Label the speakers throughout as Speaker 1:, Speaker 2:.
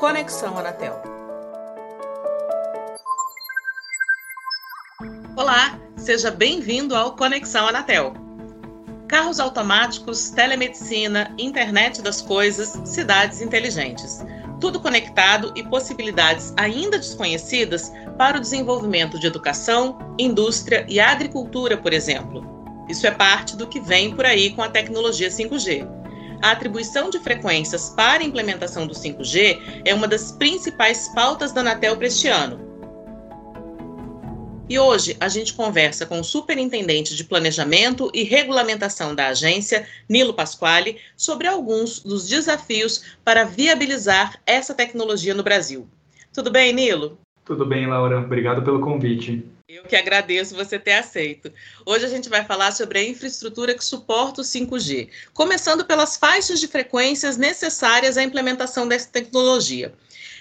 Speaker 1: Conexão Anatel. Olá, seja bem-vindo ao Conexão Anatel. Carros automáticos, telemedicina, internet das coisas, cidades inteligentes. Tudo conectado e possibilidades ainda desconhecidas para o desenvolvimento de educação, indústria e agricultura, por exemplo. Isso é parte do que vem por aí com a tecnologia 5G. A atribuição de frequências para a implementação do 5G é uma das principais pautas da Anatel para este ano e hoje a gente conversa com o Superintendente de Planejamento e Regulamentação da agência, Nilo Pasquale, sobre alguns dos desafios para viabilizar essa tecnologia no Brasil. Tudo bem, Nilo?
Speaker 2: Tudo bem, Laura. Obrigado pelo convite.
Speaker 1: Eu que agradeço você ter aceito. Hoje a gente vai falar sobre a infraestrutura que suporta o 5G, começando pelas faixas de frequências necessárias à implementação dessa tecnologia.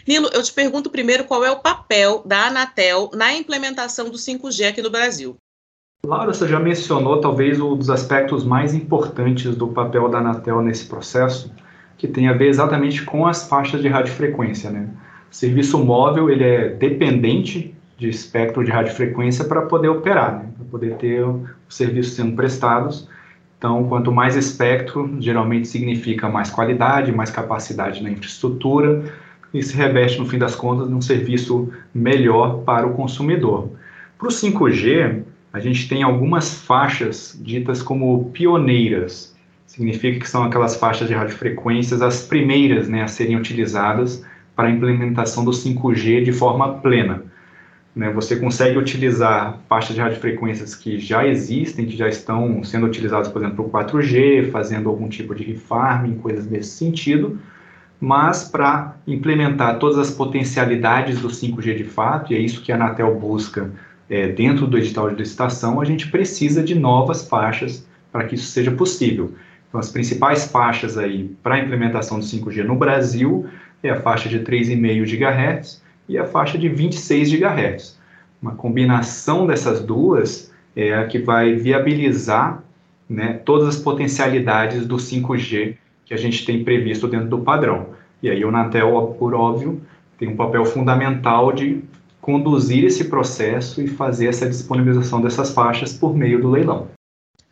Speaker 1: Nilo, eu te pergunto primeiro qual é o papel da Anatel na implementação do 5G aqui no Brasil.
Speaker 2: Laura, você já mencionou talvez um dos aspectos mais importantes do papel da Anatel nesse processo, que tem a ver exatamente com as faixas de radiofrequência. Né? O serviço móvel ele é dependente de espectro de radiofrequência para poder operar, né? para poder ter os serviços sendo prestados. Então, quanto mais espectro, geralmente significa mais qualidade, mais capacidade na infraestrutura, e se reveste, no fim das contas, num serviço melhor para o consumidor. Para o 5G, a gente tem algumas faixas ditas como pioneiras. Significa que são aquelas faixas de radiofrequências as primeiras né, a serem utilizadas para a implementação do 5G de forma plena. Né, você consegue utilizar faixas de radiofrequências que já existem, que já estão sendo utilizadas, por exemplo, para o 4G, fazendo algum tipo de refarming, coisas nesse sentido, mas para implementar todas as potencialidades do 5G de fato, e é isso que a Anatel busca é, dentro do edital de licitação, a gente precisa de novas faixas para que isso seja possível. Então, as principais faixas aí para a implementação do 5G no Brasil é a faixa de 3,5 GHz e a faixa de 26 GHz. Uma combinação dessas duas é a que vai viabilizar né, todas as potencialidades do 5G que a gente tem previsto dentro do padrão. E aí o Natel, por óbvio, tem um papel fundamental de conduzir esse processo e fazer essa disponibilização dessas faixas por meio do leilão.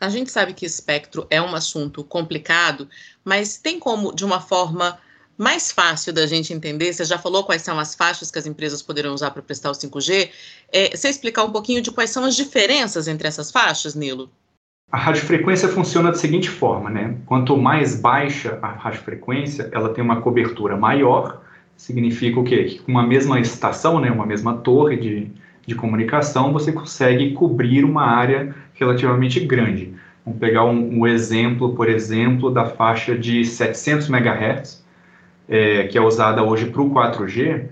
Speaker 1: A gente sabe que espectro é um assunto complicado, mas tem como, de uma forma mais fácil da gente entender, você já falou quais são as faixas que as empresas poderão usar para prestar o 5G, é, você explicar um pouquinho de quais são as diferenças entre essas faixas, Nilo?
Speaker 2: A radiofrequência funciona da seguinte forma, né? Quanto mais baixa a radiofrequência, ela tem uma cobertura maior, significa o quê? Que com uma mesma estação, né, uma mesma torre de, de comunicação, você consegue cobrir uma área relativamente grande. Vamos pegar um, um exemplo, por exemplo, da faixa de 700 MHz, é, que é usada hoje para o 4G,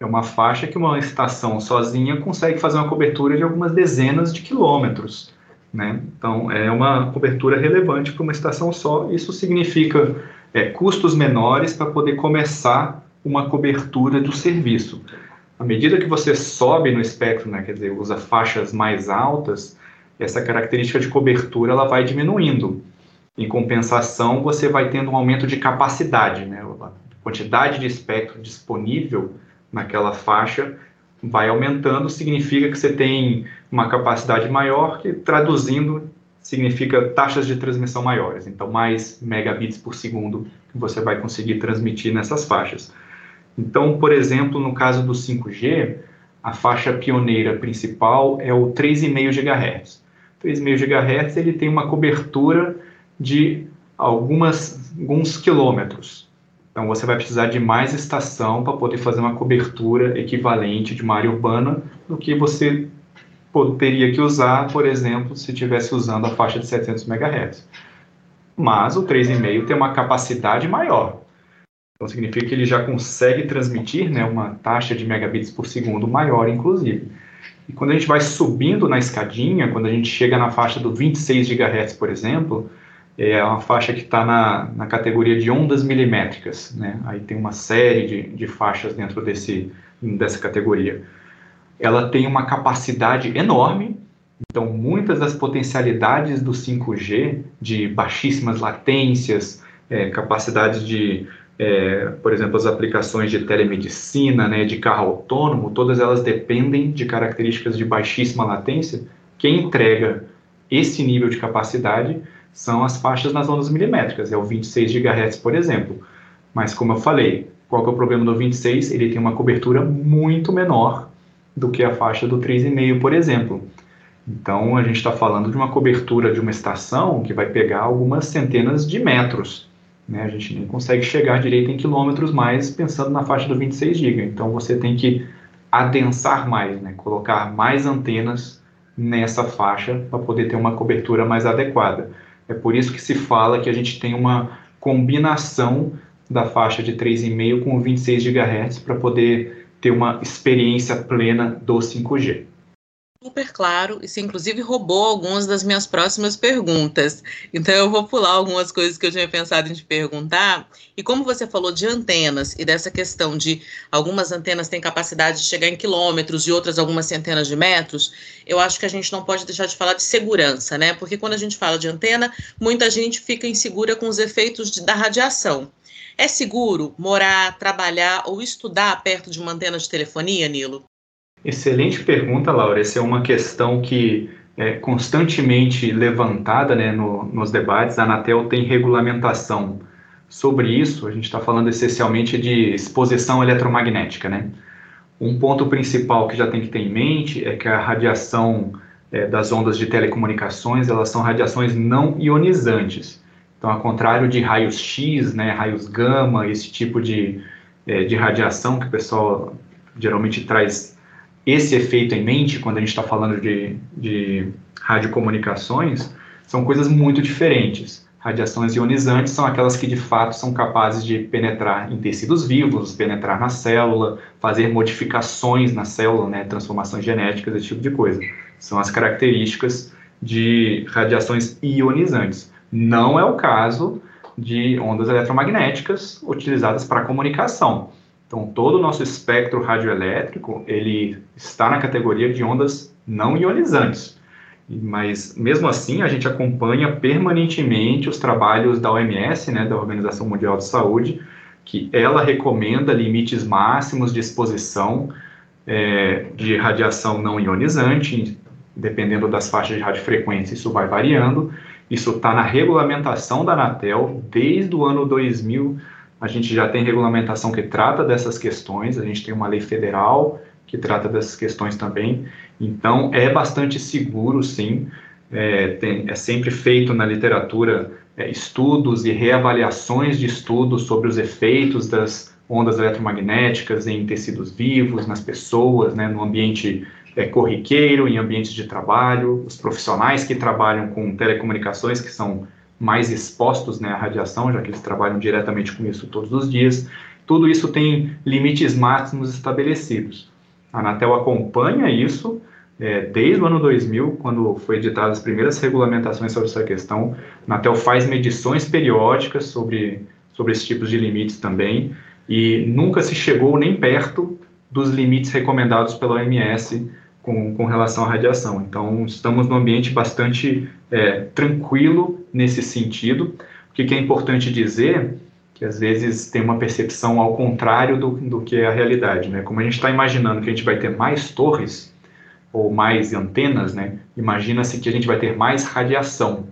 Speaker 2: é uma faixa que uma estação sozinha consegue fazer uma cobertura de algumas dezenas de quilômetros. Né? Então, é uma cobertura relevante para uma estação só. Isso significa é, custos menores para poder começar uma cobertura do serviço. À medida que você sobe no espectro, né, quer dizer, usa faixas mais altas, essa característica de cobertura ela vai diminuindo. Em compensação, você vai tendo um aumento de capacidade, né, quantidade de espectro disponível naquela faixa vai aumentando, significa que você tem uma capacidade maior, que traduzindo significa taxas de transmissão maiores. Então, mais megabits por segundo que você vai conseguir transmitir nessas faixas. Então, por exemplo, no caso do 5G, a faixa pioneira principal é o 3,5 GHz. 3,5 GHz ele tem uma cobertura de algumas, alguns quilômetros. Então você vai precisar de mais estação para poder fazer uma cobertura equivalente de uma área urbana do que você teria que usar, por exemplo, se estivesse usando a faixa de 700 MHz. Mas o 3,5 tem uma capacidade maior. Então significa que ele já consegue transmitir né, uma taxa de megabits por segundo maior, inclusive. E quando a gente vai subindo na escadinha, quando a gente chega na faixa do 26 GHz, por exemplo, é uma faixa que está na, na categoria de ondas milimétricas, né? Aí tem uma série de, de faixas dentro desse, dessa categoria. Ela tem uma capacidade enorme, então muitas das potencialidades do 5G, de baixíssimas latências, é, capacidades de é, por exemplo, as aplicações de telemedicina, né, de carro autônomo, todas elas dependem de características de baixíssima latência. Quem entrega esse nível de capacidade são as faixas nas ondas milimétricas, é o 26 GHz, por exemplo. Mas, como eu falei, qual é o problema do 26? Ele tem uma cobertura muito menor do que a faixa do 3,5, por exemplo. Então, a gente está falando de uma cobertura de uma estação que vai pegar algumas centenas de metros. Né? A gente nem consegue chegar direito em quilômetros mais pensando na faixa do 26 GB. Então, você tem que adensar mais, né? colocar mais antenas nessa faixa para poder ter uma cobertura mais adequada. É por isso que se fala que a gente tem uma combinação da faixa de 3,5 com 26 GHz para poder ter uma experiência plena do 5G.
Speaker 1: Super claro, isso inclusive roubou algumas das minhas próximas perguntas. Então eu vou pular algumas coisas que eu tinha pensado em te perguntar. E como você falou de antenas e dessa questão de algumas antenas têm capacidade de chegar em quilômetros e outras algumas centenas de metros, eu acho que a gente não pode deixar de falar de segurança, né? Porque quando a gente fala de antena, muita gente fica insegura com os efeitos de, da radiação. É seguro morar, trabalhar ou estudar perto de uma antena de telefonia, Nilo?
Speaker 2: Excelente pergunta, Laura. Essa é uma questão que é constantemente levantada né, no, nos debates. A Anatel tem regulamentação sobre isso. A gente está falando essencialmente de exposição eletromagnética. Né? Um ponto principal que já tem que ter em mente é que a radiação é, das ondas de telecomunicações elas são radiações não ionizantes. Então, ao contrário de raios X, né, raios gama, esse tipo de, é, de radiação que o pessoal geralmente traz esse efeito em mente quando a gente está falando de, de radiocomunicações, são coisas muito diferentes. Radiações ionizantes são aquelas que de fato são capazes de penetrar em tecidos vivos, penetrar na célula, fazer modificações na célula, né, transformações genéticas, esse tipo de coisa. São as características de radiações ionizantes. Não é o caso de ondas eletromagnéticas utilizadas para comunicação. Então, todo o nosso espectro radioelétrico, ele está na categoria de ondas não ionizantes. Mas, mesmo assim, a gente acompanha permanentemente os trabalhos da OMS, né, da Organização Mundial de Saúde, que ela recomenda limites máximos de exposição é, de radiação não ionizante, dependendo das faixas de radiofrequência, isso vai variando, isso está na regulamentação da Anatel desde o ano 2000. A gente já tem regulamentação que trata dessas questões, a gente tem uma lei federal que trata dessas questões também. Então, é bastante seguro, sim. É, tem, é sempre feito na literatura é, estudos e reavaliações de estudos sobre os efeitos das ondas eletromagnéticas em tecidos vivos, nas pessoas, né, no ambiente é, corriqueiro, em ambientes de trabalho, os profissionais que trabalham com telecomunicações, que são mais expostos né, à radiação, já que eles trabalham diretamente com isso todos os dias. Tudo isso tem limites máximos estabelecidos. A Anatel acompanha isso é, desde o ano 2000, quando foi editadas as primeiras regulamentações sobre essa questão. A Anatel faz medições periódicas sobre, sobre esses tipos de limites também, e nunca se chegou nem perto dos limites recomendados pela OMS com, com relação à radiação. Então, estamos num ambiente bastante é, tranquilo nesse sentido. O que, que é importante dizer que às vezes tem uma percepção ao contrário do, do que é a realidade, né? Como a gente está imaginando que a gente vai ter mais torres ou mais antenas, né? Imagina-se que a gente vai ter mais radiação.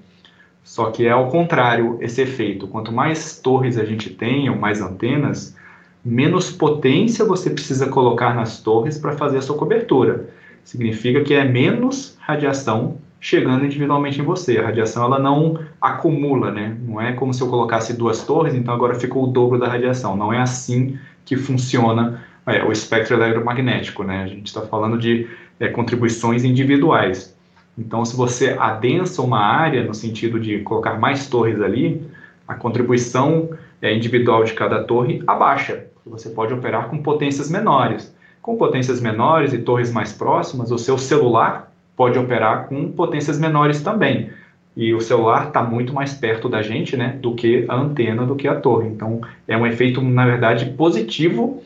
Speaker 2: Só que é ao contrário esse efeito. Quanto mais torres a gente tem ou mais antenas, menos potência você precisa colocar nas torres para fazer a sua cobertura significa que é menos radiação chegando individualmente em você. A radiação ela não acumula, né? Não é como se eu colocasse duas torres, então agora ficou o dobro da radiação. Não é assim que funciona é, o espectro eletromagnético, né? A gente está falando de é, contribuições individuais. Então, se você adensa uma área no sentido de colocar mais torres ali, a contribuição é, individual de cada torre abaixa. Você pode operar com potências menores. Com potências menores e torres mais próximas, o seu celular pode operar com potências menores também. E o celular está muito mais perto da gente né, do que a antena, do que a torre. Então, é um efeito, na verdade, positivo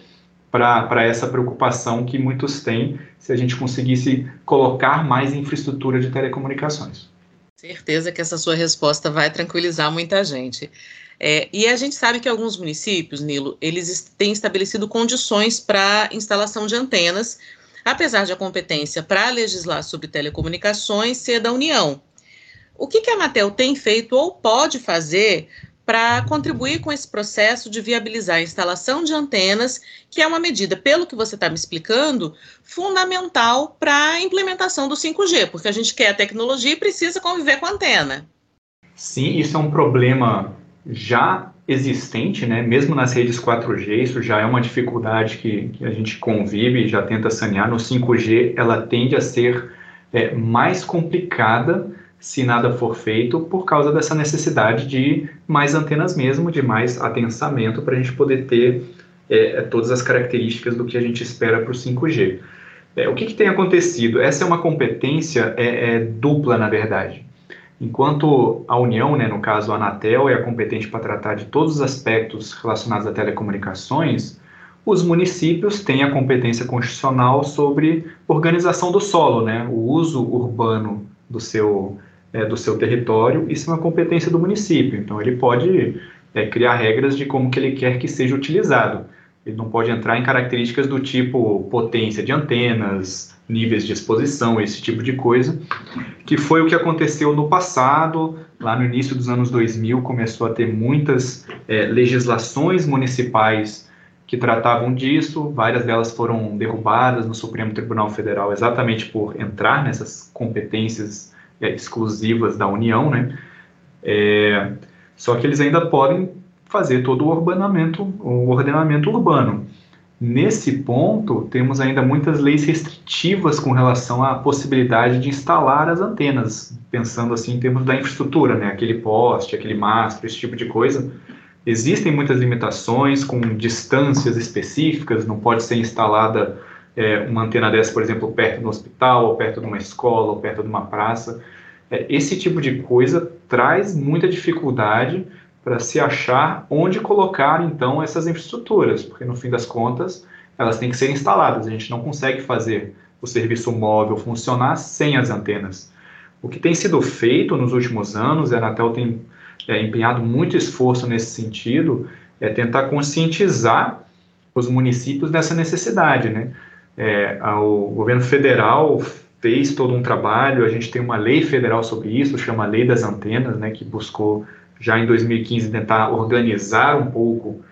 Speaker 2: para essa preocupação que muitos têm se a gente conseguisse colocar mais infraestrutura de telecomunicações.
Speaker 1: Certeza que essa sua resposta vai tranquilizar muita gente. É, e a gente sabe que alguns municípios, Nilo, eles têm estabelecido condições para instalação de antenas, apesar de a competência para legislar sobre telecomunicações ser da União. O que, que a Anatel tem feito ou pode fazer para contribuir com esse processo de viabilizar a instalação de antenas, que é uma medida, pelo que você está me explicando, fundamental para a implementação do 5G, porque a gente quer a tecnologia e precisa conviver com a antena.
Speaker 2: Sim, isso é um problema já existente, né? mesmo nas redes 4G, isso já é uma dificuldade que, que a gente convive e já tenta sanear. No 5G, ela tende a ser é, mais complicada se nada for feito, por causa dessa necessidade de mais antenas mesmo, de mais atensamento para a gente poder ter é, é, todas as características do que a gente espera para o 5G. É, o que, que, tem acontecido? Essa é uma competência é, é, dupla, na verdade. Enquanto a União, né, no caso a Anatel, é a competente para tratar de todos os aspectos relacionados a telecomunicações, os municípios têm a competência constitucional sobre organização do solo, né, o uso urbano do seu é, do seu território, isso é uma competência do município. Então, ele pode é, criar regras de como que ele quer que seja utilizado. Ele não pode entrar em características do tipo potência de antenas, níveis de exposição, esse tipo de coisa, que foi o que aconteceu no passado, lá no início dos anos 2000, começou a ter muitas é, legislações municipais que tratavam disso, várias delas foram derrubadas no Supremo Tribunal Federal exatamente por entrar nessas competências é, exclusivas da União, né? É, só que eles ainda podem fazer todo o o ordenamento urbano. Nesse ponto, temos ainda muitas leis restritivas com relação à possibilidade de instalar as antenas, pensando assim em termos da infraestrutura, né? Aquele poste, aquele mastro, esse tipo de coisa. Existem muitas limitações com distâncias específicas, não pode ser instalada é, uma antena dessa, por exemplo, perto do hospital, ou perto de uma escola, ou perto de uma praça. É, esse tipo de coisa traz muita dificuldade para se achar onde colocar, então, essas infraestruturas, porque, no fim das contas, elas têm que ser instaladas. A gente não consegue fazer o serviço móvel funcionar sem as antenas. O que tem sido feito nos últimos anos, a Anatel tem é, empenhado muito esforço nesse sentido, é tentar conscientizar os municípios dessa necessidade, né? É, o governo federal fez todo um trabalho, a gente tem uma lei federal sobre isso, chama Lei das Antenas, né, que buscou já em 2015 tentar organizar um pouco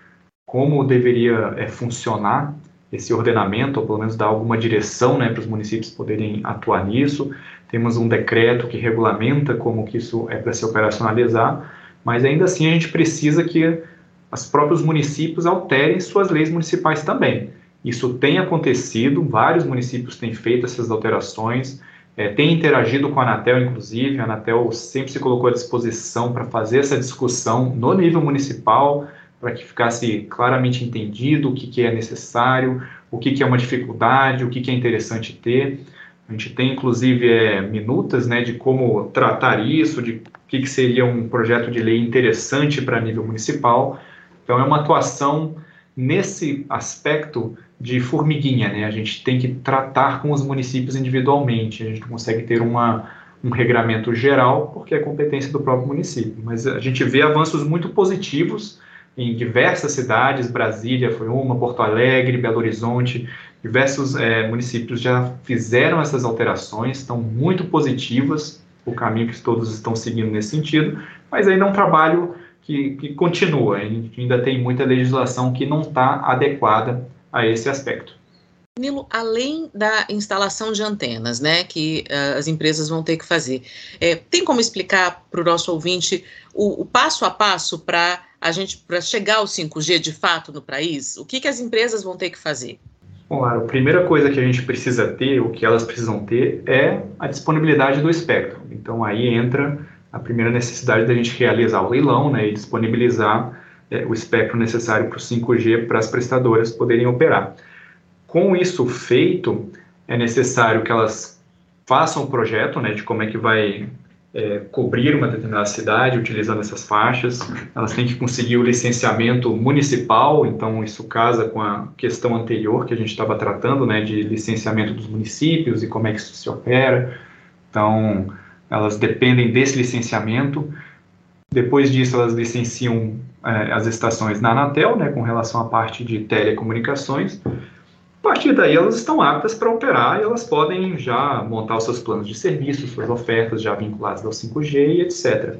Speaker 2: como deveria é, funcionar esse ordenamento, ou pelo menos dar alguma direção né, para os municípios poderem atuar nisso. Temos um decreto que regulamenta como que isso é para se operacionalizar, mas ainda assim a gente precisa que os próprios municípios alterem suas leis municipais também. Isso tem acontecido, vários municípios têm feito essas alterações, é, tem interagido com a Anatel, inclusive, a Anatel sempre se colocou à disposição para fazer essa discussão no nível municipal, para que ficasse claramente entendido o que, que é necessário, o que, que é uma dificuldade, o que, que é interessante ter. A gente tem, inclusive, é, minutas né, de como tratar isso, de o que, que seria um projeto de lei interessante para nível municipal. Então, é uma atuação nesse aspecto de formiguinha, né? A gente tem que tratar com os municípios individualmente, a gente não consegue ter uma, um regramento geral, porque é competência do próprio município. Mas a gente vê avanços muito positivos em diversas cidades, Brasília foi uma, Porto Alegre, Belo Horizonte, diversos é, municípios já fizeram essas alterações, estão muito positivas, o caminho que todos estão seguindo nesse sentido, mas ainda é um trabalho que, que continua, a gente ainda tem muita legislação que não está adequada a esse aspecto.
Speaker 1: Nilo, além da instalação de antenas, né, que uh, as empresas vão ter que fazer, é, tem como explicar para o nosso ouvinte o, o, passo a passo para a gente para chegar ao 5G de fato no país? O que, que as empresas vão ter que fazer?
Speaker 2: Bom, a primeira coisa que a gente precisa ter, o que elas precisam ter, é a disponibilidade do espectro. Então aí entra a primeira necessidade da gente realizar o leilão, né, e disponibilizar é, o espectro necessário para o 5G para as prestadoras poderem operar. Com isso feito, é necessário que elas façam o um projeto né, de como é que vai é, cobrir uma determinada cidade utilizando essas faixas. Elas têm que conseguir o licenciamento municipal, então isso casa com a questão anterior que a gente estava tratando, né, de licenciamento dos municípios e como é que isso se opera. Então, elas dependem desse licenciamento. Depois disso, elas licenciam é, as estações na Anatel, né, com relação à parte de telecomunicações. A partir daí, elas estão aptas para operar e elas podem já montar os seus planos de serviço, suas ofertas já vinculadas ao 5G e etc.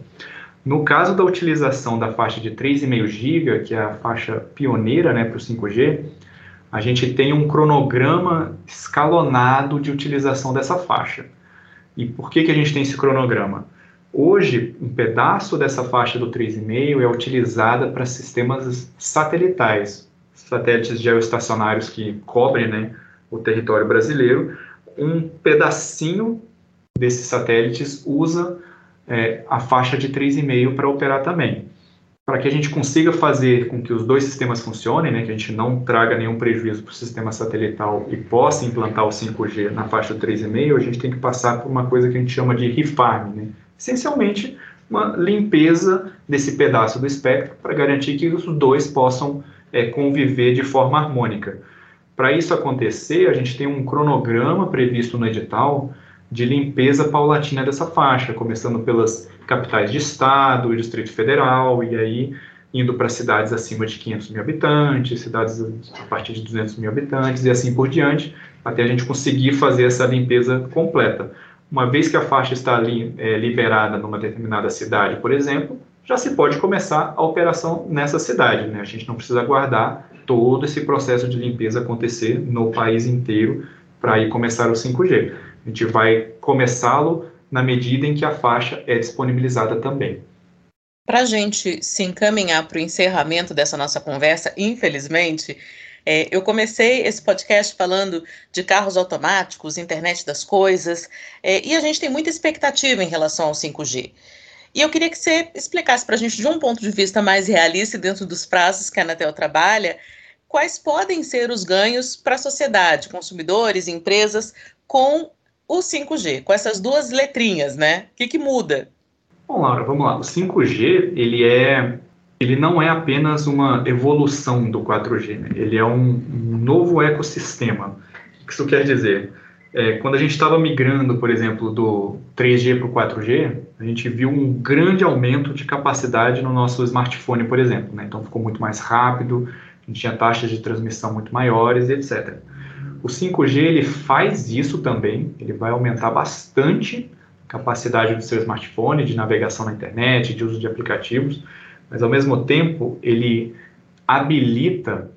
Speaker 2: No caso da utilização da faixa de 3,5 GB, que é a faixa pioneira né, para o 5G, a gente tem um cronograma escalonado de utilização dessa faixa. E por que, que a gente tem esse cronograma? Hoje, um pedaço dessa faixa do 3,5 é utilizada para sistemas satelitais, satélites geoestacionários que cobrem né, o território brasileiro. Um pedacinho desses satélites usa é, a faixa de 3,5 para operar também. Para que a gente consiga fazer com que os dois sistemas funcionem, né, que a gente não traga nenhum prejuízo para o sistema satelital e possa implantar o 5G na faixa 3,5, a gente tem que passar por uma coisa que a gente chama de refarm, né? essencialmente uma limpeza desse pedaço do espectro para garantir que os dois possam é, conviver de forma harmônica. Para isso acontecer, a gente tem um cronograma previsto no edital de limpeza paulatina dessa faixa, começando pelas capitais de estado, Distrito Federal, e aí indo para cidades acima de 500 mil habitantes, cidades a partir de 200 mil habitantes e assim por diante, até a gente conseguir fazer essa limpeza completa. Uma vez que a faixa está ali, é, liberada numa determinada cidade, por exemplo, já se pode começar a operação nessa cidade. Né? A gente não precisa aguardar todo esse processo de limpeza acontecer no país inteiro para ir começar o 5G. A gente vai começá-lo na medida em que a faixa é disponibilizada também.
Speaker 1: Para a gente se encaminhar para o encerramento dessa nossa conversa, infelizmente, é, eu comecei esse podcast falando de carros automáticos, internet das coisas, é, e a gente tem muita expectativa em relação ao 5G. E eu queria que você explicasse para a gente, de um ponto de vista mais realista, dentro dos prazos que a Anatel trabalha, quais podem ser os ganhos para a sociedade, consumidores, empresas, com o 5G, com essas duas letrinhas, né? O que, que muda?
Speaker 2: Bom, Laura, vamos lá. O 5G, ele é ele não é apenas uma evolução do 4G, né? ele é um, um, novo ecossistema. O que isso quer dizer? É, quando a gente estava migrando, por exemplo, do 3G para o 4G, a gente viu um grande aumento de capacidade no nosso smartphone, por exemplo. Né? Então ficou muito mais rápido, a gente tinha taxas de transmissão muito maiores, etc. O 5G ele faz isso também, ele vai aumentar bastante a capacidade do seu smartphone de navegação na internet, de uso de aplicativos, mas ao mesmo tempo ele habilita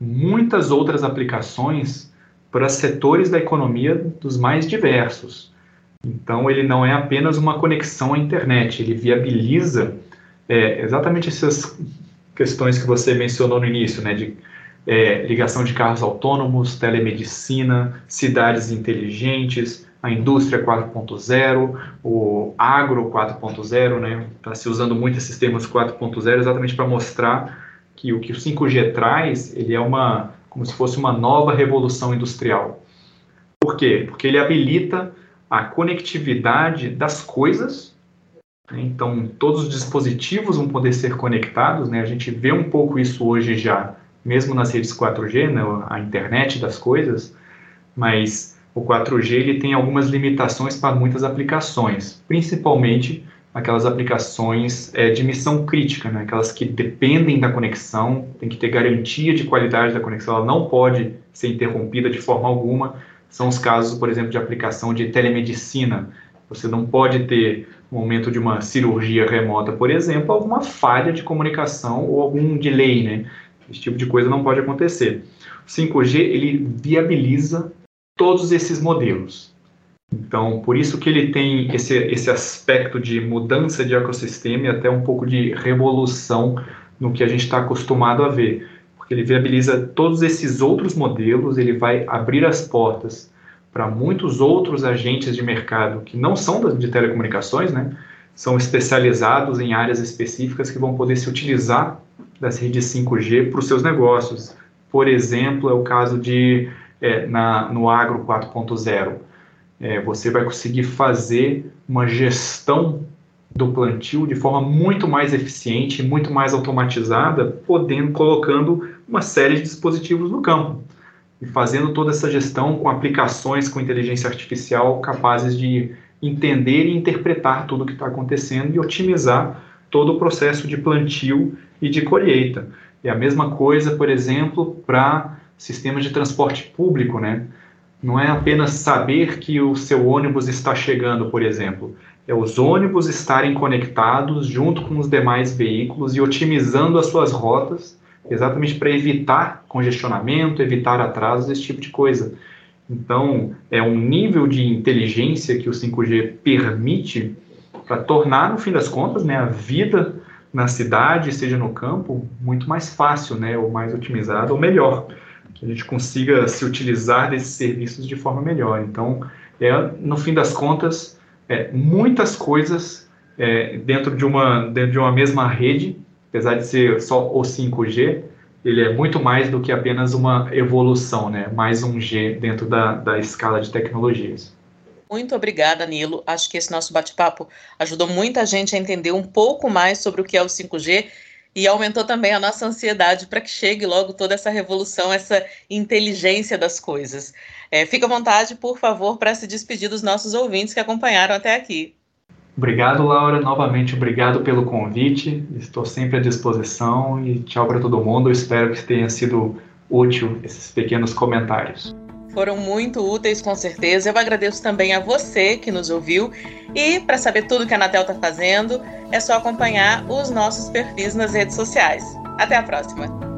Speaker 2: muitas outras aplicações para setores da economia dos mais diversos. Então ele não é apenas uma conexão à internet, ele viabiliza é, exatamente essas questões que você mencionou no início, né, de é, ligação de carros autônomos, telemedicina, cidades inteligentes, a indústria 4.0, o agro 4.0, né? Está se usando muito esses termos 4.0 exatamente para mostrar que o que o 5G traz, ele é uma como se fosse uma nova revolução industrial. Por quê? Porque ele habilita a conectividade das coisas. Né? Então, todos os dispositivos vão poder ser conectados. Né? A gente vê um pouco isso hoje já mesmo nas redes 4G, né, a internet das coisas, mas o 4G ele tem algumas limitações para muitas aplicações, principalmente aquelas aplicações é, de missão crítica, né, aquelas que dependem da conexão, tem que ter garantia de qualidade da conexão, ela não pode ser interrompida de forma alguma. São os casos, por exemplo, de aplicação de telemedicina. Você não pode ter, no momento de uma cirurgia remota, por exemplo, alguma falha de comunicação ou algum delay, né? Esse tipo de coisa não pode acontecer. O 5G ele viabiliza todos esses modelos. Então, por isso que ele tem esse, esse aspecto de mudança de ecossistema e até um pouco de revolução no que a gente está acostumado a ver. Porque ele viabiliza todos esses outros modelos, ele vai abrir as portas para muitos outros agentes de mercado que não são de telecomunicações, né? São especializados em áreas específicas que vão poder se utilizar das redes 5G para os seus negócios. Por exemplo, é o caso de é, na, no Agro 4.0. É, você vai conseguir fazer uma gestão do plantio de forma muito mais eficiente, muito mais automatizada, podendo colocando uma série de dispositivos no campo e fazendo toda essa gestão com aplicações com inteligência artificial capazes de entender e interpretar tudo o que está acontecendo e otimizar todo o processo de plantio e de colheita. É a mesma coisa, por exemplo, para sistemas de transporte público, né? Não é apenas saber que o seu ônibus está chegando, por exemplo, é os ônibus estarem conectados junto com os demais veículos e otimizando as suas rotas, exatamente para evitar congestionamento, evitar atrasos, esse tipo de coisa. Então, é um nível de inteligência que o 5G permite para tornar, no fim das contas, né, a vida na cidade, seja no campo, muito mais fácil, né, ou mais otimizada, ou melhor, que a gente consiga se utilizar desses serviços de forma melhor. Então, é, no fim das contas, é, muitas coisas é, dentro, de uma, dentro de uma mesma rede, apesar de ser só o 5G, ele é muito mais do que apenas uma evolução, né? mais um G dentro da, da escala de tecnologias.
Speaker 1: Muito obrigada, Nilo. Acho que esse nosso bate-papo ajudou muita gente a entender um pouco mais sobre o que é o 5G e aumentou também a nossa ansiedade para que chegue logo toda essa revolução, essa inteligência das coisas. É, fica à vontade, por favor, para se despedir dos nossos ouvintes que acompanharam até aqui.
Speaker 2: Obrigado, Laura. Novamente, obrigado pelo convite. Estou sempre à disposição e tchau para todo mundo. espero que tenha sido útil esses pequenos comentários.
Speaker 1: Foram muito úteis, com certeza. Eu agradeço também a você que nos ouviu. E para saber tudo que a Anatel está fazendo, é só acompanhar os nossos perfis nas redes sociais. Até a próxima!